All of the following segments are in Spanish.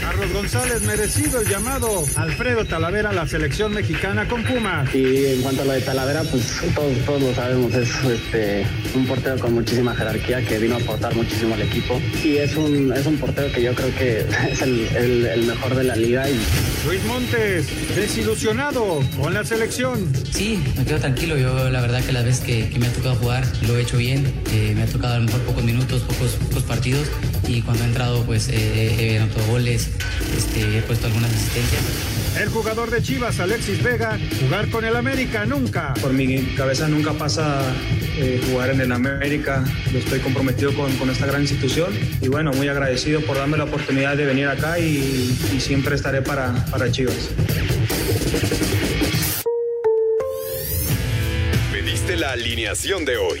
Carlos González, merecido el llamado. Alfredo Talavera, la selección mexicana con Pumas. Y en cuanto a lo de Talavera, pues todos, todos lo sabemos, es este, un portero con muchísima jerarquía que vino a aportar muchísimo al equipo. Y es un, es un portero que yo creo que es el, el- el mejor de la liga. Y Luis Montes, desilusionado con la selección. Sí, me quedo tranquilo. Yo la verdad que las veces que, que me ha tocado jugar lo he hecho bien. Eh, me ha tocado a lo mejor pocos minutos, pocos, pocos partidos. Y cuando he entrado pues eh, he anotado goles, este, he puesto algunas asistencias. El jugador de Chivas, Alexis Vega, jugar con el América nunca. Por mi cabeza nunca pasa eh, jugar en el América. Yo estoy comprometido con, con esta gran institución y bueno, muy agradecido por darme la oportunidad de venir acá y, y siempre estaré para, para Chivas. Pediste la alineación de hoy.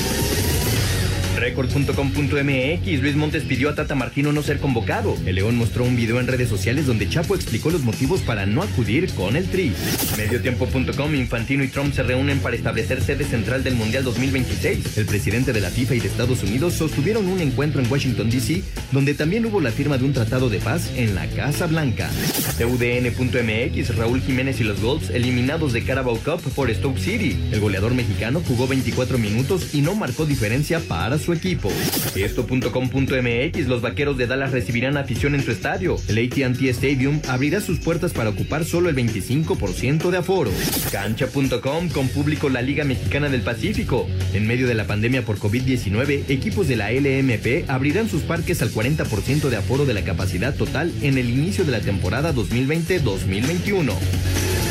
Record.com.mx Luis Montes pidió a Tata Martino no ser convocado. El León mostró un video en redes sociales donde Chapo explicó los motivos para no acudir con el Tri. Mediotiempo.com Infantino y Trump se reúnen para establecer sede central del Mundial 2026. El presidente de la FIFA y de Estados Unidos sostuvieron un encuentro en Washington DC donde también hubo la firma de un tratado de paz en la Casa Blanca. TUDN.mx Raúl Jiménez y los Golds eliminados de Carabao Cup por Stoke City. El goleador mexicano jugó 24 minutos y no marcó diferencia para su equipo. Esto.com.mx Los vaqueros de Dallas recibirán afición en su estadio. El ATT Stadium abrirá sus puertas para ocupar solo el 25% de aforo. Cancha.com con público la Liga Mexicana del Pacífico. En medio de la pandemia por COVID-19, equipos de la LMP abrirán sus parques al 40% de aforo de la capacidad total en el inicio de la temporada 2020-2021.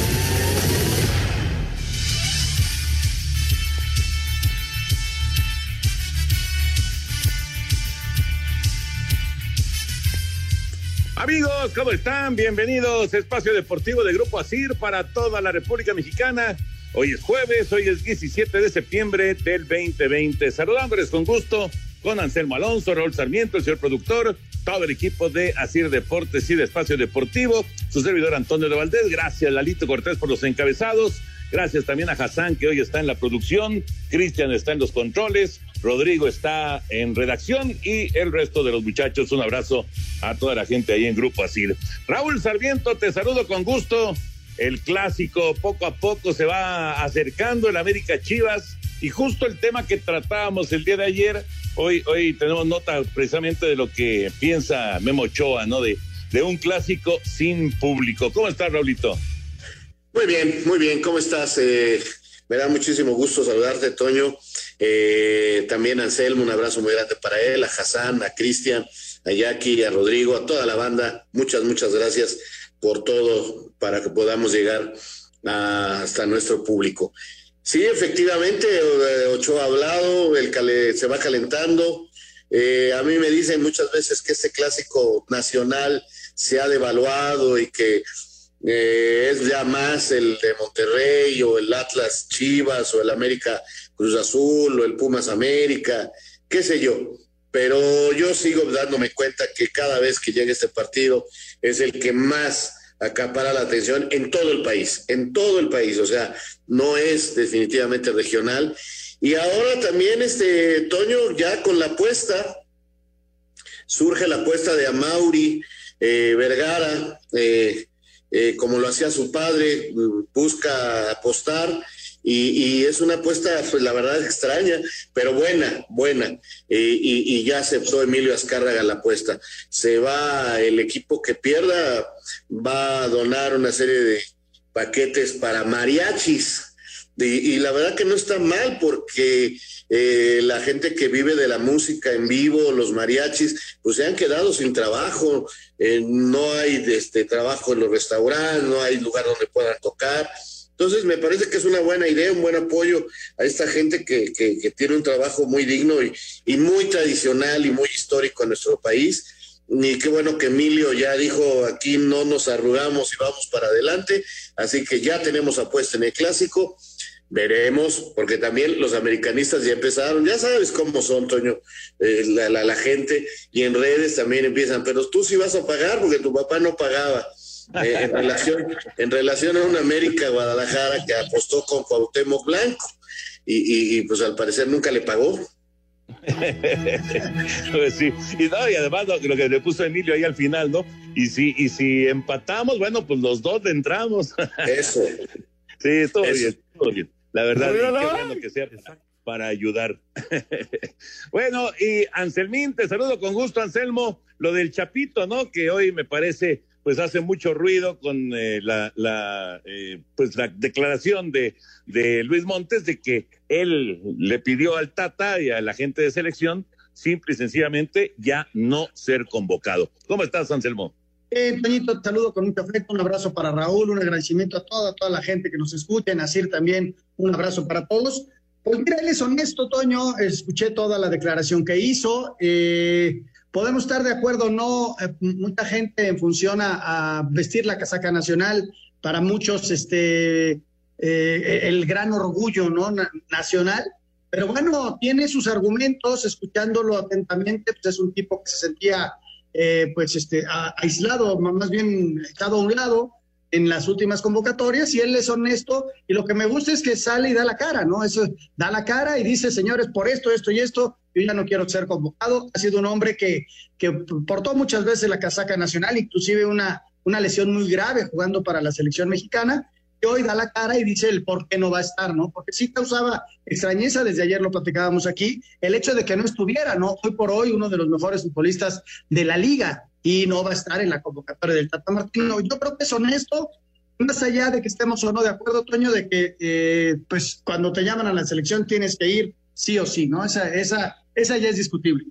Amigos, ¿cómo están? Bienvenidos a Espacio Deportivo de Grupo Asir para toda la República Mexicana. Hoy es jueves, hoy es 17 de septiembre del 2020. Saludándoles con gusto con Anselmo Alonso, Raúl Sarmiento, el señor productor, todo el equipo de Asir Deportes y de Espacio Deportivo, su servidor Antonio de Valdés. Gracias, Lalito Cortés, por los encabezados. Gracias también a Hassan, que hoy está en la producción. Cristian está en los controles. Rodrigo está en redacción y el resto de los muchachos. Un abrazo a toda la gente ahí en Grupo Asir. Raúl Sarmiento, te saludo con gusto. El clásico poco a poco se va acercando el América Chivas y justo el tema que tratábamos el día de ayer. Hoy, hoy tenemos nota precisamente de lo que piensa Memo Ochoa, ¿no? De, de un clásico sin público. ¿Cómo estás, Raulito? Muy bien, muy bien. ¿Cómo estás? Eh, me da muchísimo gusto saludarte, Toño. Eh, también a Anselmo, un abrazo muy grande para él, a Hassan, a Cristian, a Jackie, a Rodrigo, a toda la banda. Muchas, muchas gracias por todo para que podamos llegar hasta nuestro público. Sí, efectivamente, eh, Ochoa ha hablado, el cale- se va calentando. Eh, a mí me dicen muchas veces que este clásico nacional se ha devaluado y que eh, es ya más el de Monterrey o el Atlas Chivas o el América Cruz Azul o el Pumas América, qué sé yo. Pero yo sigo dándome cuenta que cada vez que llega este partido es el que más acapara la atención en todo el país, en todo el país, o sea, no es definitivamente regional. Y ahora también, este Toño, ya con la apuesta, surge la apuesta de Amauri eh, Vergara, eh, eh, como lo hacía su padre, mm, busca apostar y, es una apuesta, pues la verdad extraña, pero buena, buena. y, y, ya aceptó Emilio Azcárraga la apuesta. Se va el equipo que pierda, va a donar una serie de paquetes para mariachis. Y, la verdad que no está mal porque eh, la gente que vive de la música en vivo, los mariachis, pues se han quedado sin trabajo, eh, no hay este, trabajo en los restaurantes, no hay lugar donde puedan tocar. Entonces me parece que es una buena idea, un buen apoyo a esta gente que, que, tiene un trabajo muy digno y, y muy tradicional y muy histórico en nuestro país. Y qué bueno que Emilio ya dijo aquí no nos arrugamos y vamos para adelante, así que ya tenemos apuesta en el clásico, veremos, porque también los americanistas ya empezaron, ya sabes cómo son, Toño, eh, la, gente, y en redes también empiezan, pero tú sí vas a pagar porque tu papá no pagaba. Eh, en relación en relación a una América Guadalajara que apostó con Cuauhtémoc Blanco y, y pues al parecer nunca le pagó. pues sí, y, no, y además lo, que le puso Emilio ahí al final, ¿no? Y si, y si empatamos, bueno, pues los dos entramos. Eso. sí, todo bien, todo bien. La verdad, qué que sea para ayudar. bueno, y Anselmín, te saludo con gusto, Anselmo. Lo del Chapito, ¿no? Que hoy me parece pues hace mucho ruido con eh, la, la eh, pues la declaración de, de Luis Montes de que él le pidió al Tata y a la gente de selección simple y sencillamente ya no ser convocado. ¿Cómo estás, Anselmo? Eh, Toñito, te saludo con mucho afecto, un abrazo para Raúl, un agradecimiento a toda, toda la gente que nos escucha, Así también un abrazo para todos. Pues mira, él es honesto, Toño, escuché toda la declaración que hizo. Eh, Podemos estar de acuerdo o no, eh, mucha gente en función a, vestir la casaca nacional, para muchos este, eh, el gran orgullo ¿no? nacional, pero bueno, tiene sus argumentos, escuchándolo atentamente, pues es un tipo que se sentía eh, pues este, aislado, más bien echado a un lado, en las últimas convocatorias y él es honesto y lo que me gusta es que sale y da la cara, ¿no? Eso da la cara y dice, señores, por esto, esto y esto, yo ya no quiero ser convocado. Ha sido un hombre que, que portó muchas veces la casaca nacional, inclusive una, una lesión muy grave jugando para la selección mexicana. Y hoy da la cara y dice el por qué no va a estar, ¿no? Porque sí causaba extrañeza, desde ayer lo platicábamos aquí, el hecho de que no estuviera, ¿no? Hoy por hoy uno de los mejores futbolistas de la liga y no va a estar en la convocatoria del Tata Martino. Yo creo que es honesto, más allá de que estemos o no de acuerdo, Toño, de que eh, pues cuando te llaman a la selección tienes que ir sí o sí, ¿no? Esa, esa, esa ya es discutible.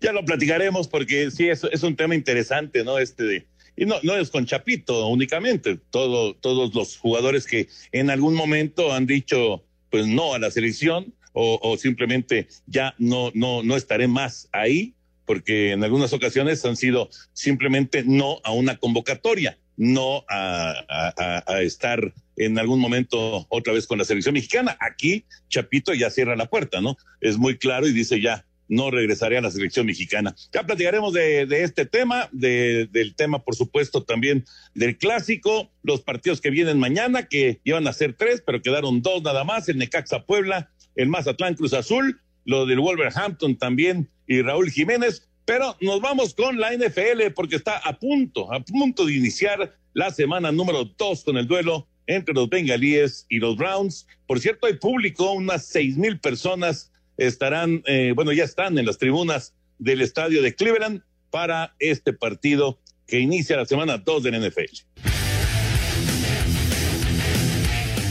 Ya lo platicaremos porque sí, es, es un tema interesante, ¿no? Este de, y no, no es con Chapito únicamente, todo, todos los jugadores que en algún momento han dicho pues no a la selección o, simplemente ya no, no, no estaré más ahí porque en algunas ocasiones han sido simplemente no a una convocatoria, no a, estar en algún momento otra vez con la selección mexicana. Aquí Chapito ya cierra la puerta, ¿no? Es muy claro y dice ya, no regresaré a la selección mexicana. Ya platicaremos de, este tema, del tema, por supuesto, también del clásico, los partidos que vienen mañana, que iban a ser tres, pero quedaron dos nada más, el Necaxa Puebla, el Mazatlán Cruz Azul, lo del Wolverhampton también y Raúl Jiménez. Pero nos vamos con la NFL porque está a punto, a punto de iniciar la semana número dos con el duelo entre los bengalíes y los Browns. Por cierto, hay público, unas seis mil personas estarán, eh, bueno, ya están en las tribunas del estadio de Cleveland para este partido que inicia la semana dos del NFL.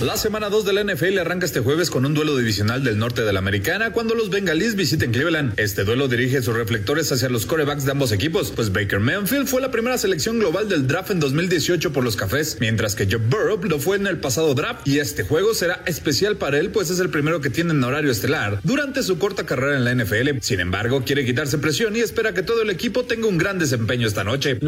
La semana 2 de la NFL arranca este jueves con un duelo divisional del norte de la americana cuando los bengalíes visiten Cleveland. Este duelo dirige sus reflectores hacia los corebacks de ambos equipos, pues Baker Mayfield fue la primera selección global del draft en 2018 por los cafés, mientras que Joe Burrow lo fue en el pasado draft y este juego será especial para él pues es el primero que tiene en horario estelar durante su corta carrera en la NFL. Sin embargo, quiere quitarse presión y espera que todo el equipo tenga un gran desempeño esta noche.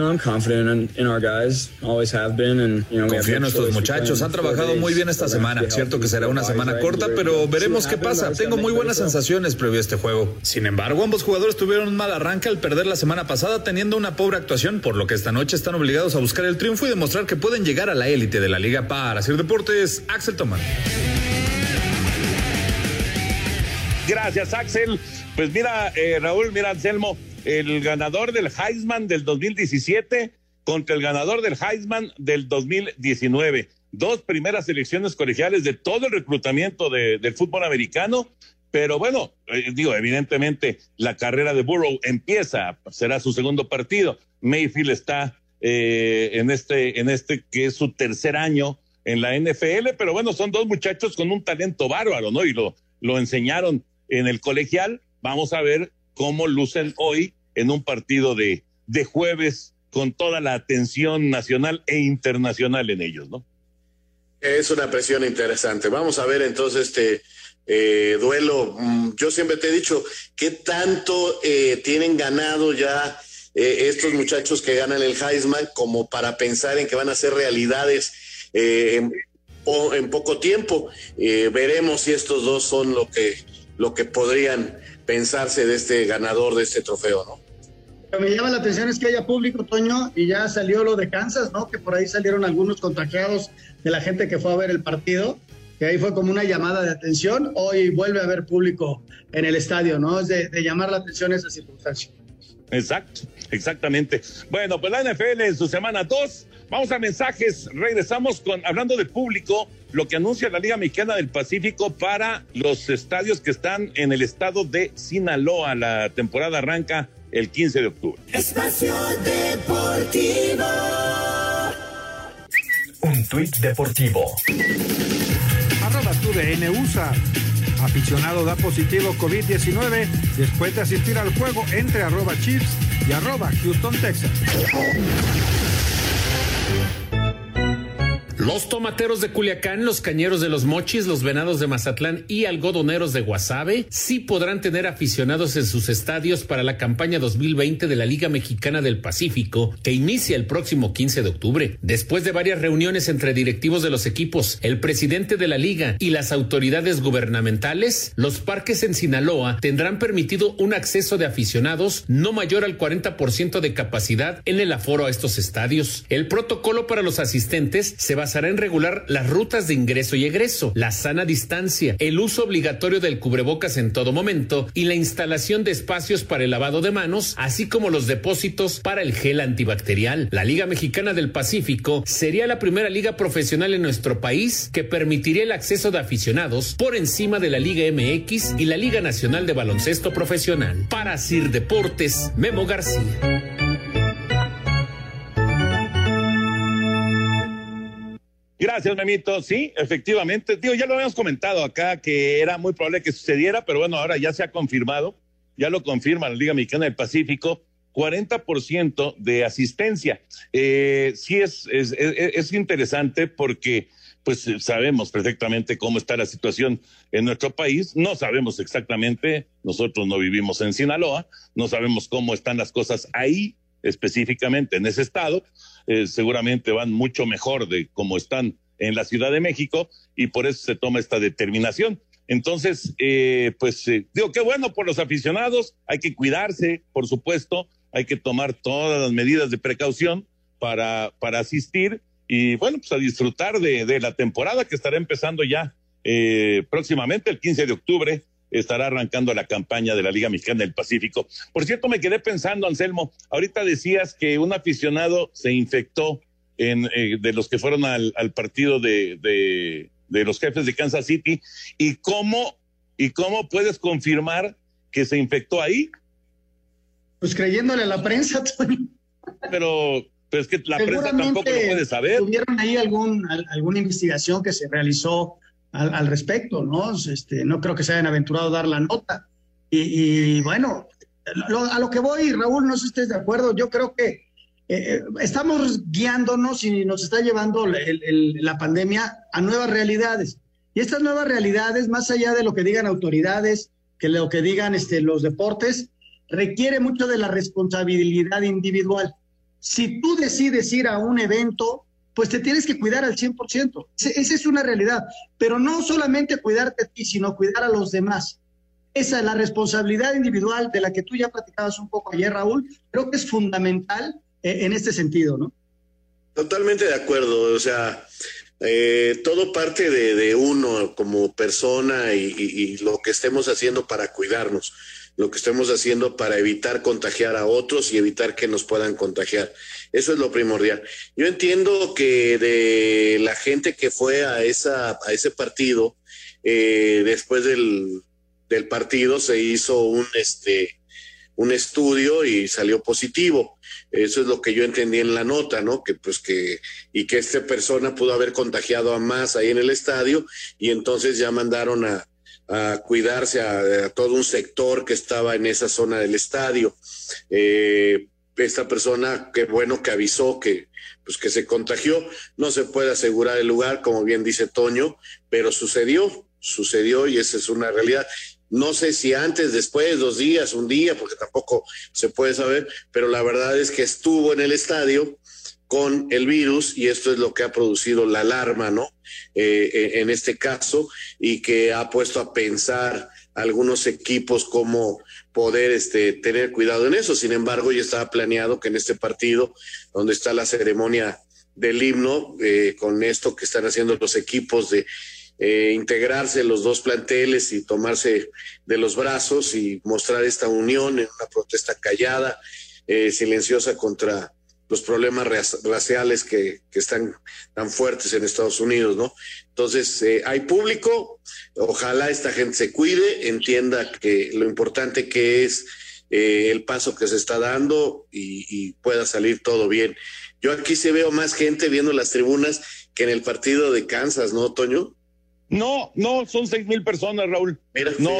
Confía en nuestros muchachos, han trabajado muy bien esta semana. Cierto que será una semana corta, pero veremos qué pasa. Tengo muy buenas sensaciones previo a este juego. Sin embargo, ambos jugadores tuvieron un mal arranque al perder la semana pasada teniendo una pobre actuación, por lo que esta noche están obligados a buscar el triunfo y demostrar que pueden llegar a la élite de la liga. Para hacer deportes, Axel Tomán. Gracias, Axel. Pues mira, eh, Raúl, mira, Anselmo, el ganador del Heisman del 2017 contra el ganador del Heisman del 2019. Dos primeras selecciones colegiales de todo el reclutamiento de, del fútbol americano. Pero bueno, eh, digo, evidentemente la carrera de Burrow empieza, será su segundo partido. Mayfield está eh, en este, en este que es su tercer año en la NFL, pero bueno, son dos muchachos con un talento bárbaro, ¿no? Y lo, lo enseñaron en el colegial. Vamos a ver cómo lucen hoy en un partido de, de jueves con toda la atención nacional e internacional en ellos, ¿no? Es una presión interesante. Vamos a ver entonces este eh, duelo. Mm, yo siempre te he dicho, ¿qué tanto eh, tienen ganado ya eh, estos muchachos que ganan el Heisman como para pensar en que van a ser realidades en, en, poco tiempo? veremos si estos dos son lo que, lo que podrían pensarse de este ganador de este trofeo, ¿no? Que me llama la atención es que haya público, Toño, y ya salió lo de Kansas, ¿no? Que por ahí salieron algunos contagiados de la gente que fue a ver el partido, que ahí fue como una llamada de atención. Hoy vuelve a haber público en el estadio, ¿no? Es de, de llamar la atención esa circunstancia. Exacto, exactamente. Bueno, pues la NFL en su semana 2. Vamos a mensajes. Regresamos con hablando de público, lo que anuncia la Liga Mexicana del Pacífico para los estadios que están en el estado de Sinaloa. La temporada arranca el 15 de octubre. Espacio Deportivo. Un tuit deportivo. Arroba tu USA. Aficionado da positivo COVID-19 después de asistir al juego entre arroba Chiefs y arroba Houston, Texas. Los tomateros de Culiacán, los cañeros de los Mochis, los venados de Mazatlán y algodoneros de Guasave sí podrán tener aficionados en sus estadios para la campaña 2020 de la Liga Mexicana del Pacífico, que inicia el próximo 15 de octubre. Después de varias reuniones entre directivos de los equipos, el presidente de la liga y las autoridades gubernamentales, los parques en Sinaloa tendrán permitido un acceso de aficionados no mayor al 40% de capacidad en el aforo a estos estadios. El protocolo para los asistentes se basa en regular las rutas de ingreso y egreso, la sana distancia, el uso obligatorio del cubrebocas en todo momento y la instalación de espacios para el lavado de manos, así como los depósitos para el gel antibacterial. La Liga Mexicana del Pacífico sería la primera liga profesional en nuestro país que permitiría el acceso de aficionados por encima de la Liga MX y la Liga Nacional de Baloncesto Profesional. Para Sir Deportes, Memo García. Gracias, Memito. Sí, efectivamente. Tío, ya lo habíamos comentado acá que era muy probable que sucediera, pero bueno, ahora ya se ha confirmado, ya lo confirma la Liga Mexicana del Pacífico, 40% de asistencia. Eh, sí es, es, es, interesante porque pues sabemos perfectamente cómo está la situación en nuestro país, no sabemos exactamente, nosotros no vivimos en Sinaloa, no sabemos cómo están las cosas ahí específicamente en ese estado, eh, seguramente van mucho mejor de cómo están en la Ciudad de México y por eso se toma esta determinación. Entonces, eh, pues eh, digo, qué bueno por los aficionados, hay que cuidarse, por supuesto, hay que tomar todas las medidas de precaución para, para asistir y bueno, pues a disfrutar de, de la temporada que estará empezando ya próximamente, el 15 de octubre, estará arrancando la campaña de la Liga Mexicana del Pacífico. Por cierto, me quedé pensando, Anselmo, ahorita decías que un aficionado se infectó en, eh, de los que fueron al, al partido de, de, de, los jefes de Kansas City. ¿Y cómo, ¿Y cómo puedes confirmar que se infectó ahí? Pues creyéndole a la prensa, Pero, pero es que la prensa tampoco lo puede saber. ¿Tuvieron ahí algún, alguna investigación que se realizó al, respecto, ¿no? Este, no creo que se hayan aventurado a dar la nota. Y, bueno, a lo que voy, Raúl, no sé si estés de acuerdo, yo creo que eh, estamos guiándonos y nos está llevando la pandemia a nuevas realidades. Y estas nuevas realidades, más allá de lo que digan autoridades, que lo que digan este, los deportes, requiere mucho de la responsabilidad individual. Si tú decides ir a un evento, pues te tienes que cuidar al 100%. Esa es una realidad. Pero no solamente cuidarte a ti, sino cuidar a los demás. Esa es la responsabilidad individual de la que tú ya platicabas un poco ayer, Raúl. Creo que es fundamental eh, en este sentido, ¿no? Totalmente de acuerdo. O sea, eh, todo parte de, uno como persona y lo que estemos haciendo para cuidarnos, lo que estemos haciendo para evitar contagiar a otros y evitar que nos puedan contagiar. Eso es lo primordial. Yo entiendo que de la gente que fue a, esa, a ese partido, eh, después del, del partido se hizo un, este, un estudio y salió positivo. Eso es lo que yo entendí en la nota, ¿no? Que pues que y que esta persona pudo haber contagiado a más ahí en el estadio y entonces ya mandaron a, a cuidarse a, todo un sector que estaba en esa zona del estadio. Eh, esta persona, qué bueno que avisó que pues que se contagió, no se puede asegurar el lugar, como bien dice Toño, pero sucedió, sucedió y esa es una realidad. No sé si antes, después, dos días, un día, porque tampoco se puede saber, pero la verdad es que estuvo en el estadio con el virus y esto es lo que ha producido la alarma, ¿no? Eh, eh, en este caso y que ha puesto a pensar algunos equipos cómo poder este, tener cuidado en eso. Sin embargo, ya estaba planeado que en este partido, donde está la ceremonia del himno, eh, con esto que están haciendo los equipos de eh, integrarse los dos planteles y tomarse de los brazos y mostrar esta unión en una protesta callada, eh, silenciosa contra los problemas raciales que, que están tan fuertes en Estados Unidos, ¿no? Entonces, eh, hay público, ojalá esta gente se cuide, entienda que lo importante que es eh, el paso que se está dando y, y pueda salir todo bien. Yo aquí se veo más gente viendo las tribunas que en el partido de Kansas, ¿no, Toño? No, no, son seis mil personas, Raúl. no,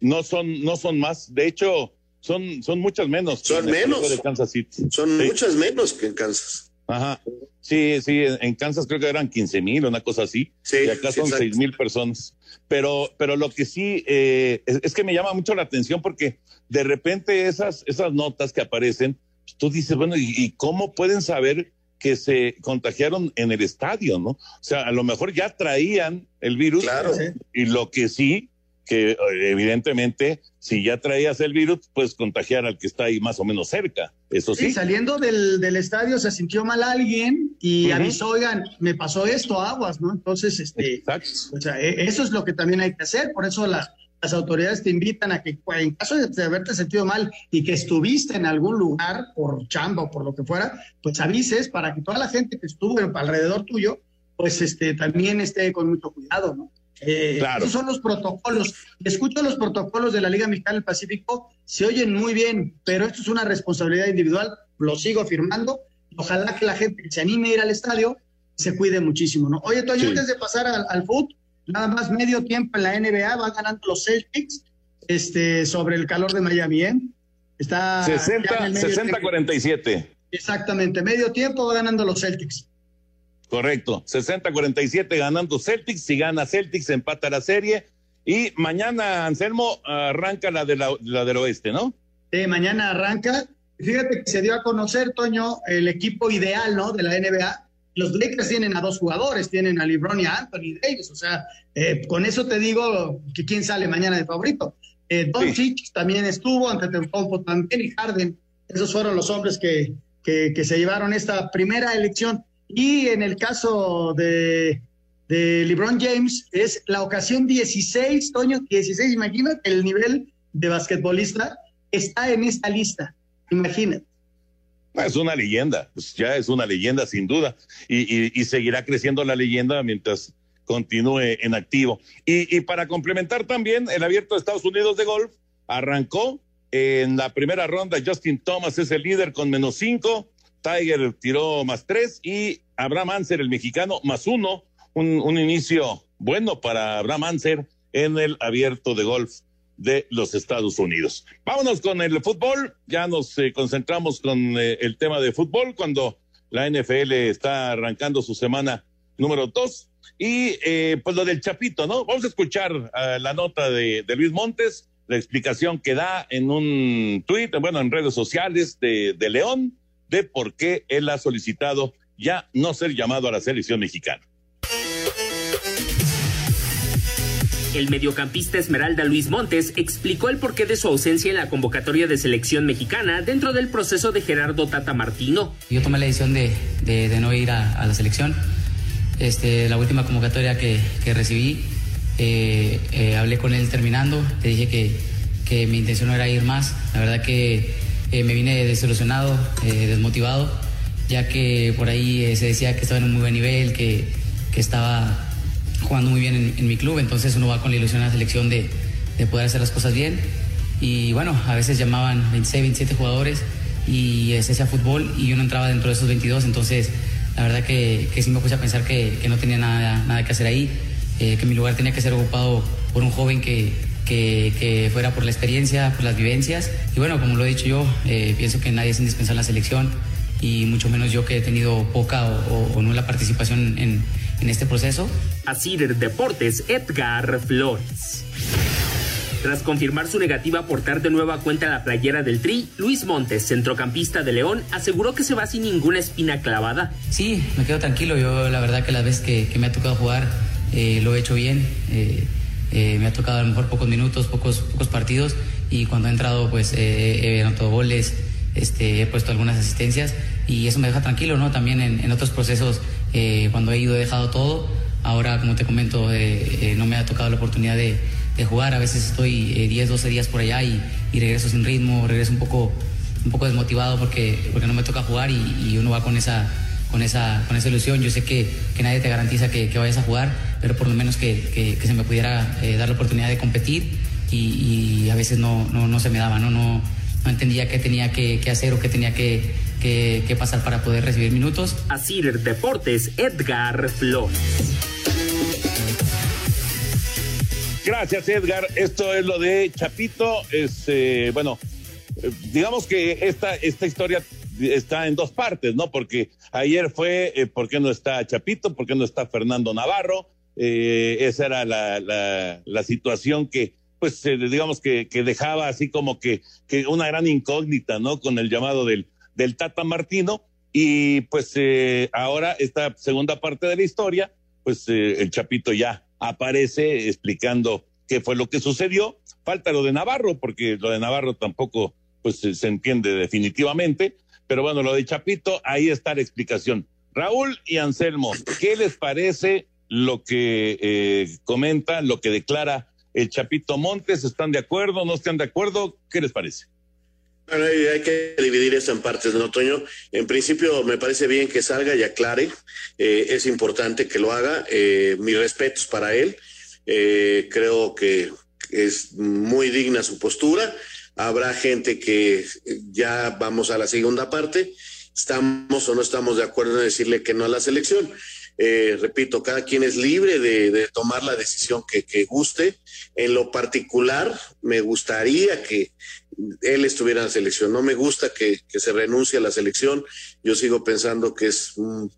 no son, no son más. De hecho, son, son muchas menos. Son menos. De Kansas City. Son Sí. muchas menos que en Kansas. Ajá. Sí, sí, en Kansas creo que eran 15 mil, una cosa así. Sí, y acá sí, son seis mil personas. Pero, pero lo que sí eh, es, es que me llama mucho la atención porque de repente esas, esas notas que aparecen, pues, tú dices, bueno, ¿y, y cómo pueden saber que se contagiaron en el estadio, no? O sea, a lo mejor ya traían el virus. Claro. Y lo que sí, que eh, evidentemente, si ya traías el virus, puedes contagiar al que está ahí más o menos cerca. Eso sí. Sí, saliendo del, del estadio se sintió mal alguien y avisó, oigan, me pasó esto, aguas, ¿no? Entonces, este, o sea, e- eso es lo que también hay que hacer, por eso las, las autoridades te invitan a que pues, en caso de, de haberte sentido mal y que estuviste en algún lugar por chamba o por lo que fuera, pues avises para que toda la gente que estuvo alrededor tuyo, pues este, también esté con mucho cuidado, ¿no? Eh, Claro. Esos son los protocolos. Escucho los protocolos de la Liga Mexicana del Pacífico, se oyen muy bien, pero esto es una responsabilidad individual, lo sigo afirmando. Ojalá que la gente que se anime a ir al estadio se cuide muchísimo, ¿no? Oye, Toño, Sí. antes de pasar al, al fútbol, nada más medio tiempo en la NBA, van ganando los Celtics este, sobre el calor de Miami, ¿eh? Está ya en 60, el medio 60 tiempo. 47. Exactamente, medio tiempo va ganando los Celtics. Correcto. 60-47 ganando Celtics. Si gana Celtics, empata la serie. Y mañana, Anselmo, arranca la, de la, la del oeste, ¿no? Eh, mañana arranca. Fíjate que se dio a conocer, Toño, el equipo ideal, ¿no? De la NBA. Los Lakers tienen a dos jugadores, tienen a LeBron y a Anthony Davis. O sea, eh, con eso te digo que quién sale mañana de favorito. Eh, Doncic también estuvo, Antetokounmpo también y Harden. Esos fueron los hombres que, que, que se llevaron esta primera elección. Y en el caso de, de LeBron James, es la ocasión 16, Toño, 16. Imagínate el nivel de basquetbolista está en esta lista. Imagínate. Ah, Es una leyenda, pues ya es una leyenda sin duda. Y, y- y seguirá creciendo la leyenda mientras continúe en activo. Y, y para complementar también, el abierto de Estados Unidos de golf arrancó en la primera ronda. Justin Thomas es el líder con menos cinco. Tiger tiró más tres y Abraham Anser, el mexicano, más uno. Un, un inicio bueno para Abraham Anser en el abierto de golf de los Estados Unidos. Vámonos con el fútbol. Ya nos eh, concentramos con eh, el tema de fútbol cuando la NFL está arrancando su semana número dos. Y eh, pues lo del Chapito, ¿no? Vamos a escuchar la nota de, de Luis Montes, la explicación que da en un tuit, bueno, en redes sociales de, de León, de por qué él ha solicitado ya no ser llamado a la selección mexicana. El mediocampista Esmeralda Luis Montes explicó el porqué de su ausencia en la convocatoria de selección mexicana dentro del proceso de Gerardo Tata Martino. Yo tomé la decisión de, de- de no ir a, a la selección este, la última convocatoria que, que recibí, eh, eh, hablé con él terminando, le dije que, que, mi intención no era ir más. La verdad que eh, me vine desilusionado, desmotivado, ya que por ahí se decía que estaba en un muy buen nivel, que, que estaba jugando muy bien en, mi club, entonces uno va con la ilusión a la selección de, de poder hacer las cosas bien. Y bueno, a veces llamaban 26, 27 jugadores y ese sea fútbol y yo no entraba dentro de esos 22, entonces la verdad que, que sí me puse a pensar que, que no tenía nada, nada que hacer ahí, eh, que mi lugar tenía que ser ocupado por un joven que, que, que, fuera por la experiencia, por las vivencias. Y bueno, como lo he dicho yo, eh, pienso que nadie es indispensable en la selección y mucho menos yo que he tenido poca o, o, nula participación en, en este proceso. Así de Deportes, Edgar Flores. Tras confirmar su negativa a portar de nueva cuenta la playera del Tri, Luis Montes, centrocampista de León, aseguró que se va sin ninguna espina clavada. Sí, me quedo tranquilo. Yo la verdad que las veces que, que me ha tocado jugar eh, lo he hecho bien. Eh, eh, me ha tocado a lo mejor pocos minutos, pocos, pocos partidos y cuando he entrado pues he anotado goles, este, he puesto algunas asistencias y eso me deja tranquilo, ¿no? También en, otros procesos cuando he ido he dejado todo. Ahora, como te comento, no me ha tocado la oportunidad de jugar. A veces estoy eh, 10, 12 días por allá y, y, regreso sin ritmo, regreso un poco, un poco desmotivado porque, porque no me toca jugar y, y uno va con esa, con esa, con esa ilusión. Yo sé que, que nadie te garantiza que, que, vayas a jugar, pero por lo menos que, que se me pudiera eh, dar la oportunidad de competir y, y a veces no, no, no, se me daba, no, no, no entendía qué tenía que, hacer o qué tenía que, que, pasar para poder recibir minutos. Así Deportes, Edgar Flores. Gracias, Edgar. Esto es lo de Chapito. Es, eh, bueno, digamos que esta, esta historia está en dos partes, ¿no? Porque ayer fue eh, por qué no está Chapito, por qué no está Fernando Navarro. Eh, esa era la, la, la, situación que, pues, eh, digamos que, que, dejaba así como que, que, una gran incógnita, ¿no? Con el llamado del, del Tata Martino. Y pues eh, ahora esta segunda parte de la historia, pues el Chapito ya aparece explicando qué fue lo que sucedió. Falta lo de Navarro, porque lo de Navarro tampoco pues se entiende definitivamente, pero bueno, lo de Chapito, ahí está la explicación. Raúl y Anselmo, ¿qué les parece lo que eh, comenta, lo que declara el Chapito Montes? ¿Están de acuerdo? ¿No están de acuerdo? ¿Qué les parece? Bueno, hay que dividir esto en partes, ¿no, Toño? En principio, me parece bien que salga y aclare. Eh, es importante que lo haga. Eh, mis respetos para él. Eh, creo que es muy digna su postura. Habrá gente que ya vamos a la segunda parte. Estamos o no estamos de acuerdo en decirle que no a la selección. Eh, repito, cada quien es libre de, tomar la decisión que, guste. En lo particular, me gustaría que él estuviera en la selección. No me gusta que, se renuncie a la selección. Yo sigo pensando que es un,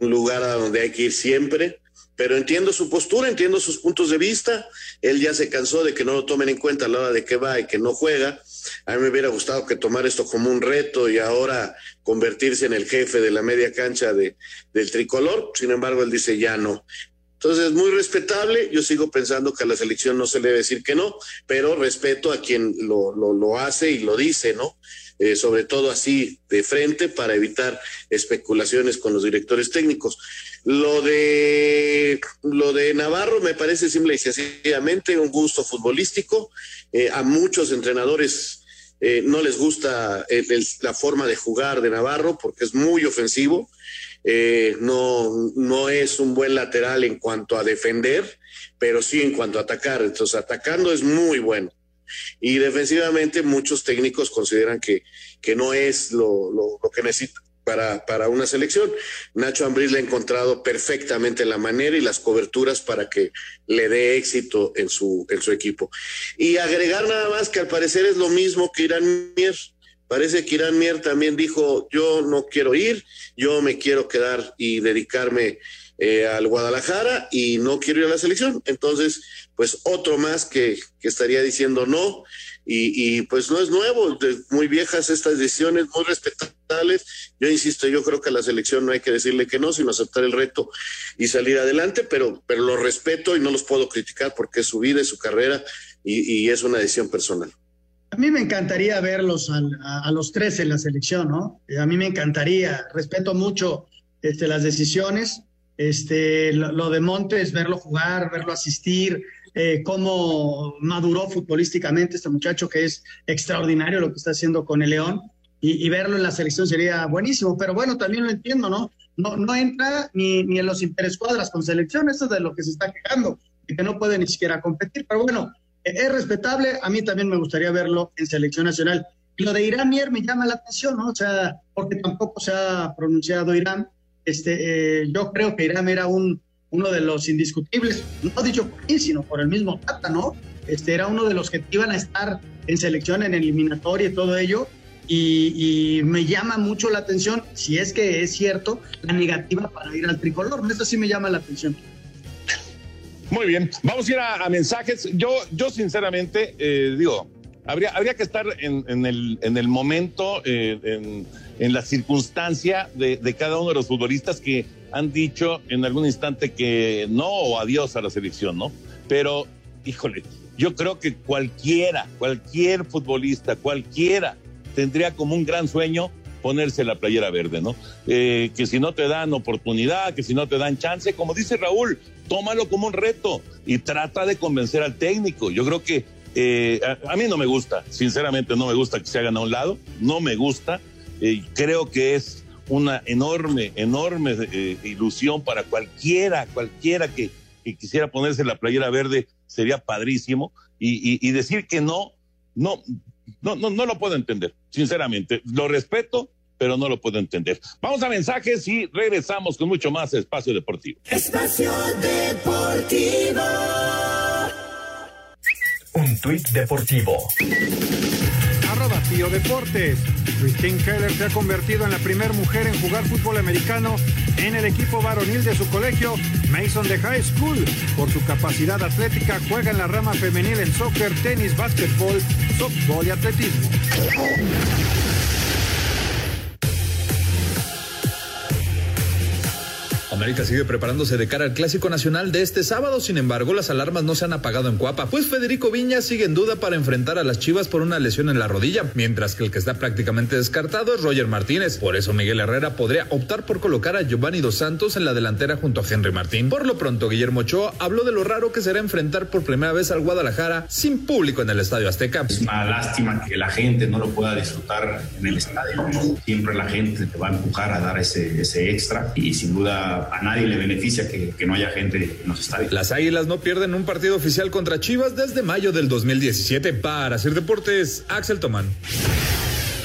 lugar a donde hay que ir siempre. Pero entiendo su postura, entiendo sus puntos de vista. Él ya se cansó de que no lo tomen en cuenta a la hora de que va y que no juega. A mí me hubiera gustado que tomara esto como un reto y ahora convertirse en el jefe de la media cancha de, del tricolor. Sin embargo, él dice ya no. Entonces, muy respetable. Yo sigo pensando que a la selección no se le debe decir que no, pero respeto a quien lo, lo, lo hace y lo dice, ¿no? Eh, sobre todo así de frente para evitar especulaciones con los directores técnicos. Lo de lo de Navarro me parece simple y sencillamente un gusto futbolístico. Eh, a muchos entrenadores eh, no les gusta el, la forma de jugar de Navarro porque es muy ofensivo. Eh, no, no es un buen lateral en cuanto a defender, pero sí en cuanto a atacar. Entonces, atacando es muy bueno. Y defensivamente muchos técnicos consideran que, que no es lo, lo, lo que necesita para, una selección. Nacho Ambriz le ha encontrado perfectamente la manera y las coberturas para que le dé éxito en su, en su equipo. Y agregar nada más que al parecer es lo mismo que Irán Mier. Parece que Irán Mier también dijo, yo no quiero ir, yo me quiero quedar y dedicarme eh, al Guadalajara y no quiero ir a la selección. Entonces, pues otro más que, que estaría diciendo no. Y, y, pues no es nuevo, muy viejas estas decisiones, muy respetables. Yo insisto, yo creo que a la selección no hay que decirle que no, sino aceptar el reto y salir adelante, pero, pero lo respeto y no los puedo criticar porque es su vida, es su carrera y, y es una decisión personal. A mí me encantaría verlos a, a, a, los tres en la selección, ¿no? A mí me encantaría, respeto mucho este, las decisiones, Este, lo, lo de Montes, verlo jugar, verlo asistir, eh, cómo maduró futbolísticamente este muchacho que es extraordinario lo que está haciendo con el León y, y, verlo en la selección sería buenísimo, pero bueno, también lo entiendo, ¿no? No, no entra ni, ni en los interescuadras con selección, eso es de lo que se está quejando, y que no puede ni siquiera competir, pero bueno, eh, es respetable, a mí también me gustaría verlo en selección nacional. Y lo de Irán Mier me llama la atención, ¿no? O sea, porque tampoco se ha pronunciado Irán. Este, eh, yo creo que Irán era un, uno de los indiscutibles, no dicho por mí, sino por el mismo Tata, ¿no? Este, era uno de los que iban a estar en selección, en eliminatoria y todo ello, y, me llama mucho la atención, si es que es cierto, la negativa para ir al tricolor. Eso sí me llama la atención. Muy bien, vamos a ir a, mensajes. Yo, yo sinceramente, eh, digo, habría, habría que estar en, en, el, en el momento, eh, en, en, la circunstancia de, de, cada uno de los futbolistas que han dicho en algún instante que no o adiós a la selección, ¿no? Pero, híjole, yo creo que cualquiera, cualquier futbolista, cualquiera tendría como un gran sueño ponerse la playera verde, ¿no? Eh, que si no te dan oportunidad, que si no te dan chance, como dice Raúl, tómalo como un reto y trata de convencer al técnico. Yo creo que eh, a, mí no me gusta, sinceramente no me gusta que se hagan a un lado, no me gusta. Eh, creo que es una enorme, enorme ilusión para cualquiera, cualquiera que, quisiera ponerse la playera verde, sería padrísimo. Y decir que no, no, no, no, no lo puedo entender, sinceramente. Lo respeto, pero no lo puedo entender. Vamos a mensajes y regresamos con mucho más Espacio Deportivo. Espacio Deportivo. Un tuit deportivo. Deportes. Christine Keller se ha convertido en la primera mujer en jugar fútbol americano en el equipo varonil de su colegio, Mason de High School. Por su capacidad atlética, juega en la rama femenil en soccer, tenis, básquetbol, softball y atletismo. América sigue preparándose de cara al Clásico Nacional de este sábado, sin embargo, las alarmas no se han apagado en Cuapa, pues Federico Viña sigue en duda para enfrentar a las Chivas por una lesión en la rodilla, mientras que el que está prácticamente descartado es Roger Martínez. Por eso Miguel Herrera podría optar por colocar a Giovanni Dos Santos en la delantera junto a Henry Martín. Por lo pronto, Guillermo Ochoa habló de lo raro que será enfrentar por primera vez al Guadalajara sin público en el Estadio Azteca. Es una lástima que la gente no lo pueda disfrutar en el estadio. Siempre la gente te va a empujar a dar ese, ese extra y sin duda a nadie le beneficia que, que, no haya gente en los estadios. Las Águilas no pierden un partido oficial contra Chivas desde mayo del 2017. Para hacer deportes, Axel Tomán.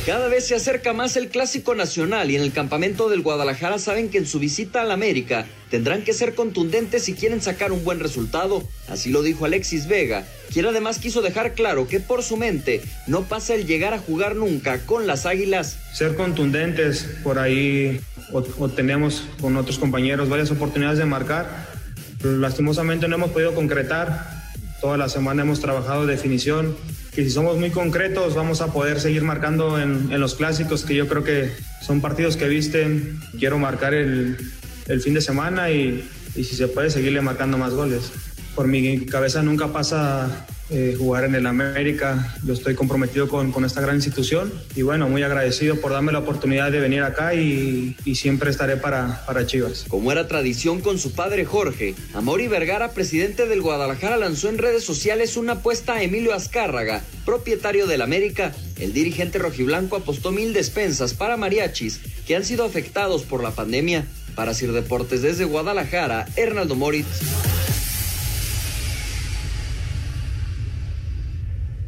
Cada vez se acerca más el Clásico Nacional y en el campamento del Guadalajara saben que en su visita al América tendrán que ser contundentes si quieren sacar un buen resultado. Así lo dijo Alexis Vega, quien además quiso dejar claro que por su mente no pasa el llegar a jugar nunca con las Águilas. Ser contundentes, por ahí o, o tenemos con otros compañeros varias oportunidades de marcar. Lastimosamente no hemos podido concretar. Toda la semana hemos trabajado definición, que si somos muy concretos vamos a poder seguir marcando en, en, los clásicos, que yo creo que son partidos que visten. Quiero marcar el, el fin de semana y, y, si se puede seguirle marcando más goles. Por mi cabeza nunca pasa eh, jugar en el América, yo estoy comprometido con, con, esta gran institución y bueno, muy agradecido por darme la oportunidad de venir acá y, siempre estaré para, para Chivas. Como era tradición con su padre Jorge, Amori Vergara, presidente del Guadalajara, lanzó en redes sociales una apuesta a Emilio Azcárraga, propietario del América. El dirigente rojiblanco apostó mil despensas para mariachis que han sido afectados por la pandemia. Para Sir Deportes desde Guadalajara, Hernaldo Moritz.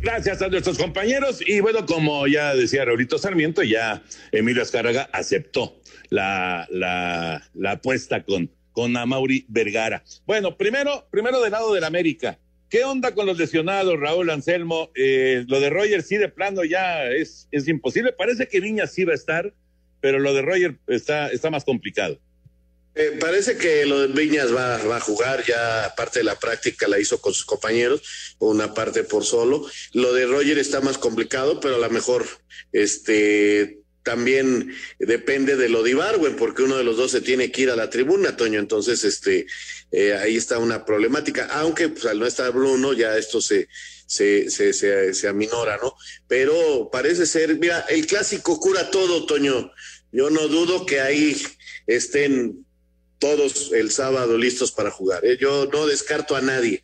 Gracias a nuestros compañeros. Y bueno, como ya decía Raulito Sarmiento, ya Emilio Azcárraga aceptó la, la, la apuesta con, con Amauri Vergara. Bueno, primero, primero del lado del América. ¿Qué onda con los lesionados, Raúl Anselmo? Eh, lo de Roger sí de plano ya es, es imposible. Parece que Viña sí va a estar, pero lo de Roger está, está más complicado. Eh, parece que lo de Viñas va, a jugar, ya parte de la práctica la hizo con sus compañeros, una parte por solo. Lo de Roger está más complicado, pero a lo mejor este también depende de lo de Ibarwen, porque uno de los dos se tiene que ir a la tribuna, Toño. Entonces, este, eh, ahí está una problemática. Aunque pues, al no estar Bruno, ya esto se, se, se, se, se aminora, ¿no? Pero parece ser, mira, el clásico cura todo, Toño. Yo no dudo que ahí estén todos el sábado listos para jugar. ¿eh? Yo no descarto a nadie.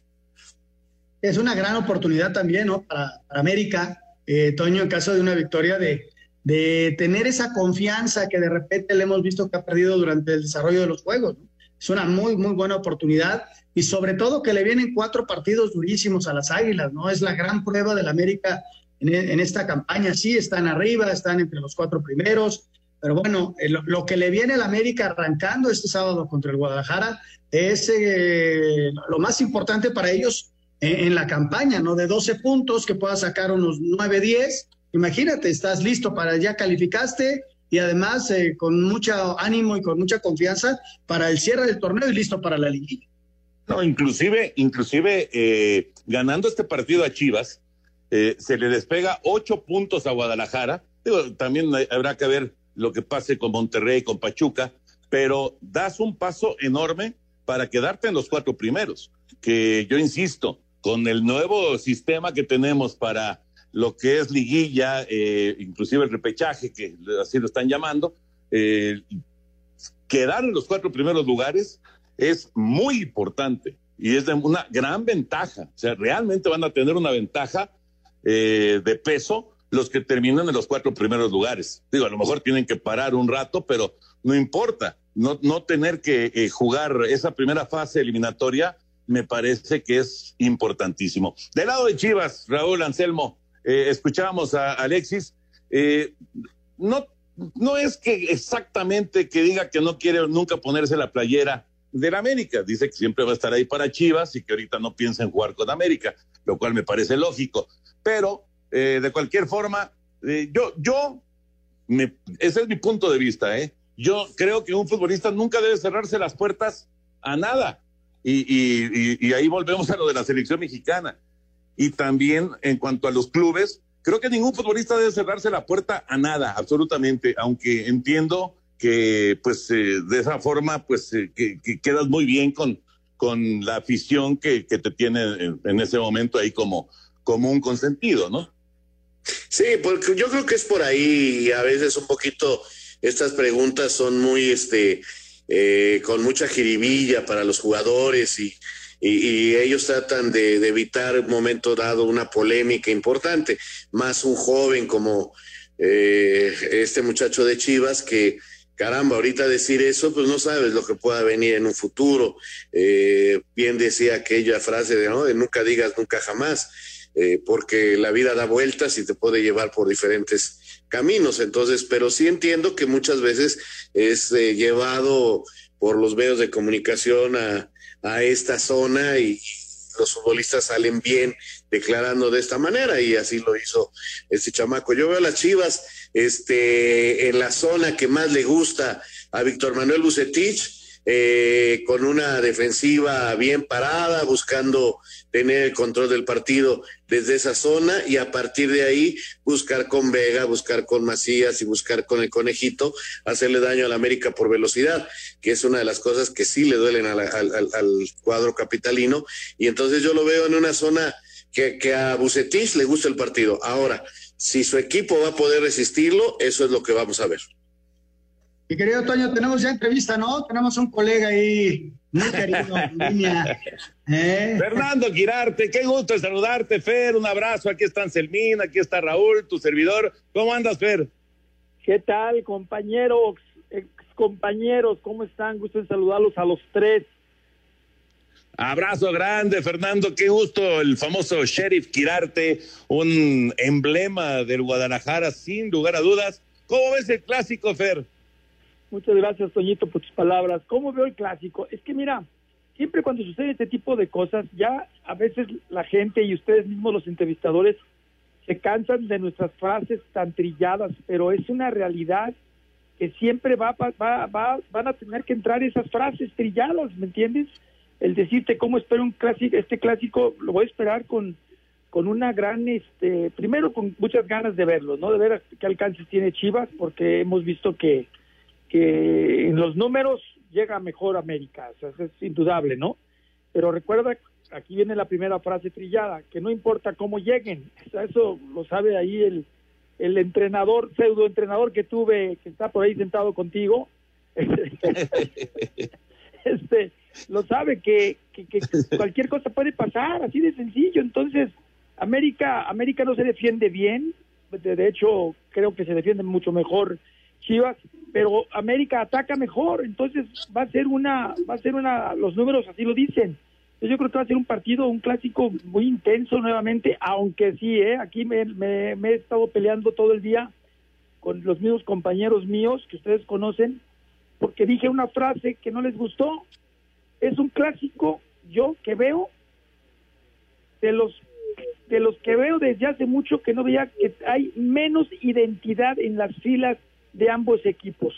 Es una gran oportunidad también, ¿no? Para, América, eh, Toño, en caso de una victoria, de, de tener esa confianza que de repente le hemos visto que ha perdido durante el desarrollo de los juegos. ¿no? Es una muy, muy buena oportunidad y sobre todo que le vienen cuatro partidos durísimos a las Águilas, ¿no? Es la gran prueba del América en esta campaña. Sí, están arriba, están entre los cuatro primeros, pero bueno, eh, lo, que le viene al América arrancando este sábado contra el Guadalajara es eh, lo más importante para ellos en, la campaña, ¿no? De 12 puntos que pueda sacar unos 9, 10. Imagínate, estás listo para ya calificaste y además eh, con mucho ánimo y con mucha confianza para el cierre del torneo y listo para la liguilla. No, inclusive, inclusive eh, ganando este partido a Chivas, eh, se le despega ocho puntos a Guadalajara. Digo, también habrá que ver lo que pase con Monterrey, con Pachuca, pero das un paso enorme para quedarte en los cuatro primeros, que yo insisto, con el nuevo sistema que tenemos para lo que es liguilla, eh, inclusive el repechaje, que así lo están llamando, eh, quedar en los cuatro primeros lugares es muy importante y es de una gran ventaja. O sea, realmente van a tener una ventaja eh, de peso los que terminan en los cuatro primeros lugares. Digo, a lo mejor tienen que parar un rato, pero no importa. No, no tener que eh, jugar esa primera fase eliminatoria me parece que es importantísimo. Del lado de Chivas, Raúl Anselmo, eh, escuchábamos a Alexis, eh, no, no es que exactamente que diga que no quiere nunca ponerse la playera del América, dice que siempre va a estar ahí para Chivas y que ahorita no piensa en jugar con América, lo cual me parece lógico, pero eh, de cualquier forma, eh, yo, yo, me, ese es mi punto de vista, ¿eh? Yo creo que un futbolista nunca debe cerrarse las puertas a nada. Y, ahí volvemos a lo de la selección mexicana. Y también en cuanto a los clubes, creo que ningún futbolista debe cerrarse la puerta a nada, absolutamente, aunque entiendo que pues eh, de esa forma pues eh, que, que, quedas muy bien con, con la afición que, que te tiene en, en, ese momento ahí como, como un consentido, ¿no? Sí, porque yo creo que es por ahí a veces un poquito estas preguntas son muy este eh, con mucha jiribilla para los jugadores y, ellos tratan de, de, evitar un momento dado una polémica importante, más un joven como eh, este muchacho de Chivas que caramba, ahorita decir eso, pues no sabes lo que pueda venir en un futuro. Eh, bien decía aquella frase de, ¿no? de nunca digas nunca jamás, eh, porque la vida da vueltas y te puede llevar por diferentes caminos. Entonces, pero sí entiendo que muchas veces es eh, llevado por los medios de comunicación a, a esta zona y, los futbolistas salen bien declarando de esta manera y así lo hizo este chamaco. Yo veo a las Chivas este, en la zona que más le gusta a Víctor Manuel Bucetich, eh, con una defensiva bien parada, buscando tener el control del partido desde esa zona y a partir de ahí buscar con Vega, buscar con Macías y buscar con el conejito, hacerle daño al América por velocidad, que es una de las cosas que sí le duelen al, cuadro capitalino. Y entonces yo lo veo en una zona que, que a Bucetich le gusta el partido. Ahora, si su equipo va a poder resistirlo, eso es lo que vamos a ver. Mi querido Toño, tenemos ya entrevista, ¿no? Tenemos un colega ahí muy querido línea. ¿Eh? Fernando Girarte, qué gusto saludarte, Fer. Un abrazo. Aquí está Anselmín, aquí está Raúl, tu servidor. ¿Cómo andas, Fer? ¿Qué tal, compañeros, ex compañeros? ¿Cómo están? Gusto en saludarlos a los tres. Abrazo grande, Fernando. Qué gusto. El famoso Sheriff Quirarte, un emblema del Guadalajara, sin lugar a dudas. ¿Cómo ves el clásico, Fer? Muchas gracias, Toñito, por tus palabras. ¿Cómo veo el clásico? Es que mira, siempre cuando sucede este tipo de cosas, ya a veces la gente y ustedes mismos los entrevistadores se cansan de nuestras frases tan trilladas, pero es una realidad que siempre va, va, va, van a tener que entrar esas frases trilladas, ¿me entiendes? El decirte cómo espero un clásico, este clásico lo voy a esperar con, con una gran, este, primero con muchas ganas de verlo, ¿no? De ver qué alcances tiene Chivas, porque hemos visto que que en los números llega mejor América, es indudable, ¿no? Pero recuerda, aquí viene la primera frase trillada, que no importa cómo lleguen, eso lo sabe ahí el, el entrenador, pseudo entrenador que tuve, que está por ahí sentado contigo. este, lo sabe que, que, que cualquier cosa puede pasar, así de sencillo. Entonces, América, América no se defiende bien, de hecho, creo que se defiende mucho mejor Chivas, pero América ataca mejor, entonces va a ser una, va a ser una, los números así lo dicen. Yo creo que va a ser un partido, un clásico muy intenso nuevamente, aunque sí, ¿eh? aquí me, me, me he estado peleando todo el día con los mismos compañeros míos que ustedes conocen, porque dije una frase que no les gustó. Es un clásico, yo que veo, de los de los que veo desde hace mucho que no veía que hay menos identidad en las filas de ambos equipos.